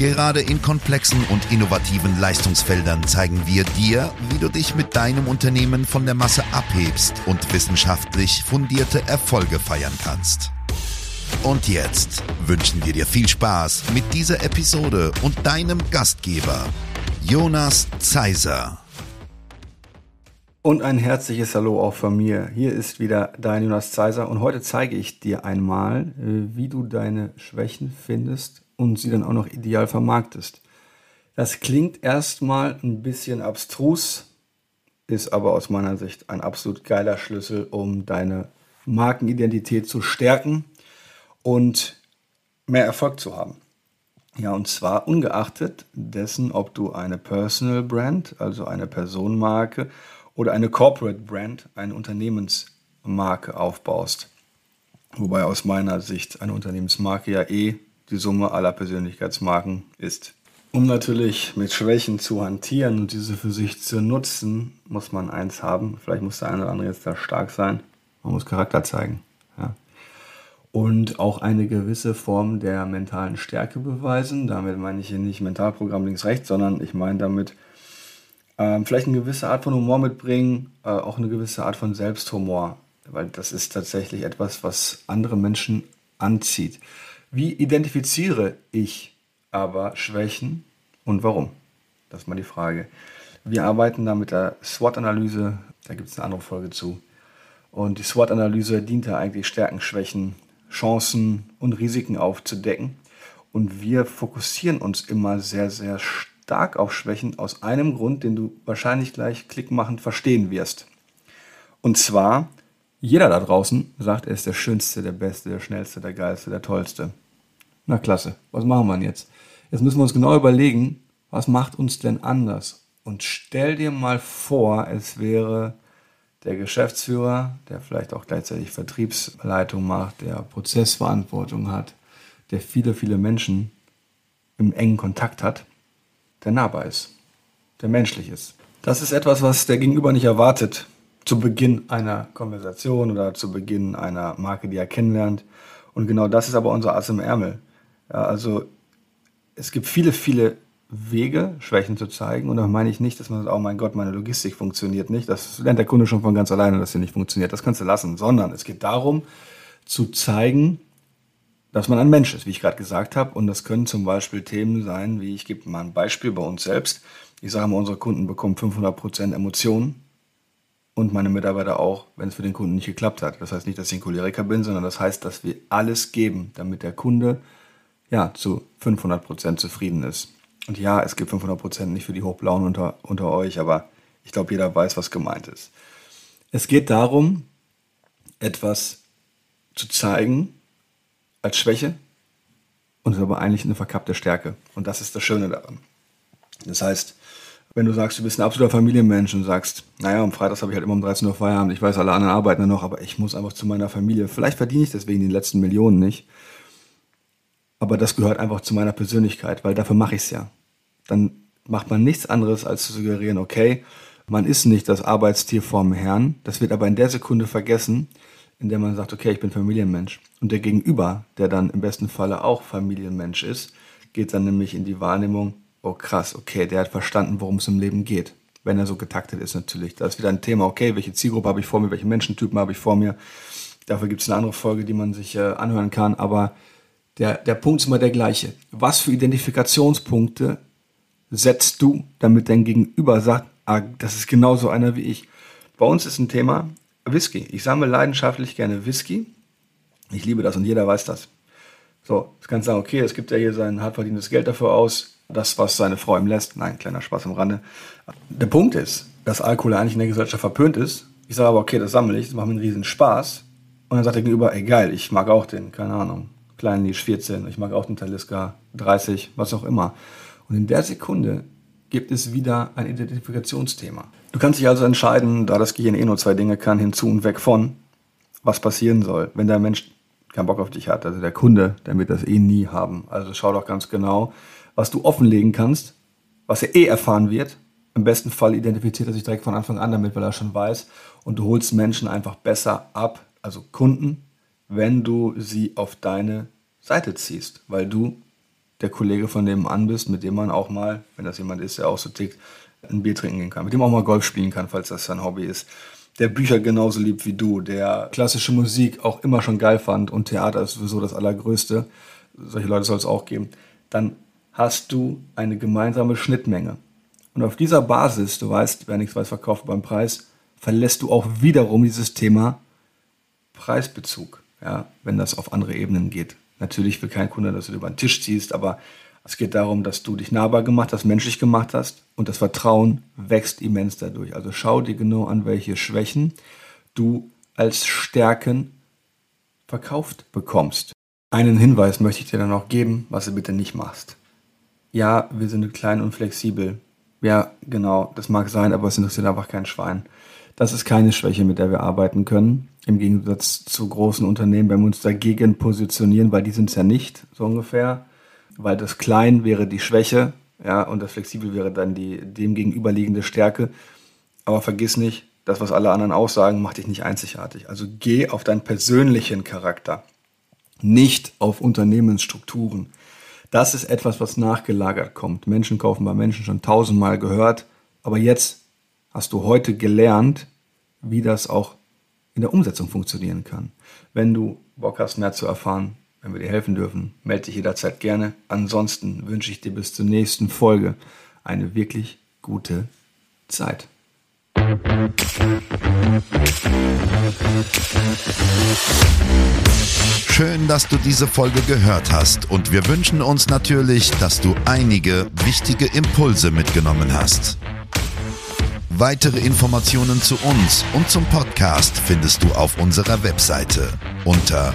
Gerade in komplexen und innovativen Leistungsfeldern zeigen wir dir, wie du dich mit deinem Unternehmen von der Masse abhebst und wissenschaftlich fundierte Erfolge feiern kannst. Und jetzt wünschen wir dir viel Spaß mit dieser Episode und deinem Gastgeber, Jonas Zeiser. Und ein herzliches Hallo auch von mir. Hier ist wieder dein Jonas Zeiser und heute zeige ich dir einmal, äh, wie du deine Schwächen findest und sie dann auch noch ideal vermarktest. Das klingt erstmal ein bisschen abstrus, ist aber aus meiner Sicht ein absolut geiler Schlüssel, um deine Markenidentität zu stärken und mehr Erfolg zu haben. Ja, und zwar ungeachtet dessen, ob du eine Personal Brand, also eine Personenmarke, oder eine Corporate Brand, eine Unternehmensmarke aufbaust. Wobei aus meiner Sicht eine Unternehmensmarke ja eh die Summe aller Persönlichkeitsmarken ist. Um natürlich mit Schwächen zu hantieren und diese für sich zu nutzen, muss man eins haben. Vielleicht muss der eine oder andere jetzt da stark sein. Man muss Charakter zeigen. Ja. Und auch eine gewisse Form der mentalen Stärke beweisen. Damit meine ich hier nicht Mentalprogramm links-rechts, sondern ich meine damit ähm, vielleicht eine gewisse Art von Humor mitbringen, äh, auch eine gewisse Art von Selbsthumor, weil das ist tatsächlich etwas, was andere Menschen anzieht. Wie identifiziere ich aber Schwächen und warum? Das ist mal die Frage. Wir arbeiten da mit der SWOT-Analyse, da gibt es eine andere Folge zu. Und die SWOT-Analyse dient da eigentlich Stärken, Schwächen, Chancen und Risiken aufzudecken. Und wir fokussieren uns immer sehr, sehr stark auf Schwächen aus einem Grund, den du wahrscheinlich gleich klickmachend verstehen wirst. Und zwar, jeder da draußen sagt, er ist der Schönste, der Beste, der Schnellste, der Geilste, der Tollste. Na klasse, was machen wir jetzt? Jetzt müssen wir uns genau überlegen, was macht uns denn anders? Und stell dir mal vor, es wäre der Geschäftsführer, der vielleicht auch gleichzeitig Vertriebsleitung macht, der Prozessverantwortung hat, der viele, viele Menschen im engen Kontakt hat der nahbar ist, der menschlich ist. Das ist etwas, was der Gegenüber nicht erwartet zu Beginn einer Konversation oder zu Beginn einer Marke, die er kennenlernt. Und genau das ist aber unser Ass im Ärmel. Ja, also es gibt viele, viele Wege, Schwächen zu zeigen. Und da meine ich nicht, dass man sagt, oh mein Gott, meine Logistik funktioniert nicht. Das lernt der Kunde schon von ganz alleine, dass sie nicht funktioniert. Das kannst du lassen. Sondern es geht darum, zu zeigen, dass man ein Mensch ist, wie ich gerade gesagt habe. Und das können zum Beispiel Themen sein, wie ich gebe mal ein Beispiel bei uns selbst. Ich sage mal, unsere Kunden bekommen 500% Emotionen und meine Mitarbeiter auch, wenn es für den Kunden nicht geklappt hat. Das heißt nicht, dass ich ein Choleriker bin, sondern das heißt, dass wir alles geben, damit der Kunde ja zu 500% zufrieden ist. Und ja, es gibt 500% nicht für die Hochblauen unter, unter euch, aber ich glaube, jeder weiß, was gemeint ist. Es geht darum, etwas zu zeigen, als Schwäche und ist aber eigentlich eine verkappte Stärke. Und das ist das Schöne daran. Das heißt, wenn du sagst, du bist ein absoluter Familienmensch und sagst, naja, am Freitag habe ich halt immer um 13 Uhr Feierabend, ich weiß, alle anderen arbeiten noch, aber ich muss einfach zu meiner Familie. Vielleicht verdiene ich deswegen die letzten Millionen nicht. Aber das gehört einfach zu meiner Persönlichkeit, weil dafür mache ich es ja. Dann macht man nichts anderes, als zu suggerieren, okay, man ist nicht das Arbeitstier vorm Herrn. Das wird aber in der Sekunde vergessen, in der man sagt, okay, ich bin Familienmensch. Und der Gegenüber, der dann im besten Falle auch Familienmensch ist, geht dann nämlich in die Wahrnehmung, oh krass, okay, der hat verstanden, worum es im Leben geht. Wenn er so getaktet ist natürlich. Da ist wieder ein Thema, okay, welche Zielgruppe habe ich vor mir, welche Menschentypen habe ich vor mir. Dafür gibt es eine andere Folge, die man sich äh, anhören kann. Aber der, der Punkt ist immer der gleiche. Was für Identifikationspunkte setzt du, damit dein Gegenüber sagt, ah, das ist genauso einer wie ich. Bei uns ist ein Thema, Whisky. Ich sammle leidenschaftlich gerne Whisky. Ich liebe das und jeder weiß das. So, jetzt kannst du sagen, okay, es gibt ja hier sein hart verdientes Geld dafür aus, das, was seine Frau ihm lässt. Nein, kleiner Spaß am Rande. Der Punkt ist, dass Alkohol eigentlich in der Gesellschaft verpönt ist. Ich sage aber, okay, das sammle ich, das macht mir einen riesen Spaß. Und dann sagt der Gegenüber, ey geil, ich mag auch den, keine Ahnung, kleinen Nisch 14, ich mag auch den Taliska 30, was auch immer. Und in der Sekunde gibt es wieder ein Identifikationsthema. Du kannst dich also entscheiden, da das Gehirn eh nur zwei Dinge kann, hinzu und weg von, was passieren soll. Wenn der Mensch keinen Bock auf dich hat, also der Kunde, der wird das eh nie haben. Also schau doch ganz genau, was du offenlegen kannst, was er eh erfahren wird. Im besten Fall identifiziert er sich direkt von Anfang an damit, weil er schon weiß. Und du holst Menschen einfach besser ab, also Kunden, wenn du sie auf deine Seite ziehst, weil du der Kollege von dem an bist, mit dem man auch mal, wenn das jemand ist, der auch so tickt, ein Bier trinken gehen kann, mit dem auch mal Golf spielen kann, falls das sein Hobby ist, der Bücher genauso liebt wie du, der klassische Musik auch immer schon geil fand und Theater ist sowieso das Allergrößte, solche Leute soll es auch geben, dann hast du eine gemeinsame Schnittmenge. Und auf dieser Basis, du weißt, wer nichts weiß, verkauft beim Preis, verlässt du auch wiederum dieses Thema Preisbezug, ja, wenn das auf andere Ebenen geht. Natürlich will kein Kunde, dass du über den Tisch ziehst, aber es geht darum, dass du dich nahbar gemacht hast, menschlich gemacht hast und das Vertrauen wächst immens dadurch. Also schau dir genau an, welche Schwächen du als Stärken verkauft bekommst. Einen Hinweis möchte ich dir dann noch geben, was du bitte nicht machst. Ja, wir sind klein und flexibel. Ja, genau, das mag sein, aber es interessiert einfach kein Schwein. Das ist keine Schwäche, mit der wir arbeiten können. Im Gegensatz zu großen Unternehmen, wenn wir uns dagegen positionieren, weil die sind es ja nicht, so ungefähr. Weil das Klein wäre die Schwäche, ja, und das Flexibel wäre dann die dem gegenüberliegende Stärke. Aber vergiss nicht, das, was alle anderen aussagen, macht dich nicht einzigartig. Also geh auf deinen persönlichen Charakter, nicht auf Unternehmensstrukturen. Das ist etwas, was nachgelagert kommt. Menschen kaufen bei Menschen schon tausendmal gehört, aber jetzt hast du heute gelernt, wie das auch in der Umsetzung funktionieren kann. Wenn du Bock hast, mehr zu erfahren, wenn wir dir helfen dürfen, melde dich jederzeit gerne. Ansonsten wünsche ich dir bis zur nächsten Folge eine wirklich gute Zeit. Schön, dass du diese Folge gehört hast und wir wünschen uns natürlich, dass du einige wichtige Impulse mitgenommen hast. Weitere Informationen zu uns und zum Podcast findest du auf unserer Webseite unter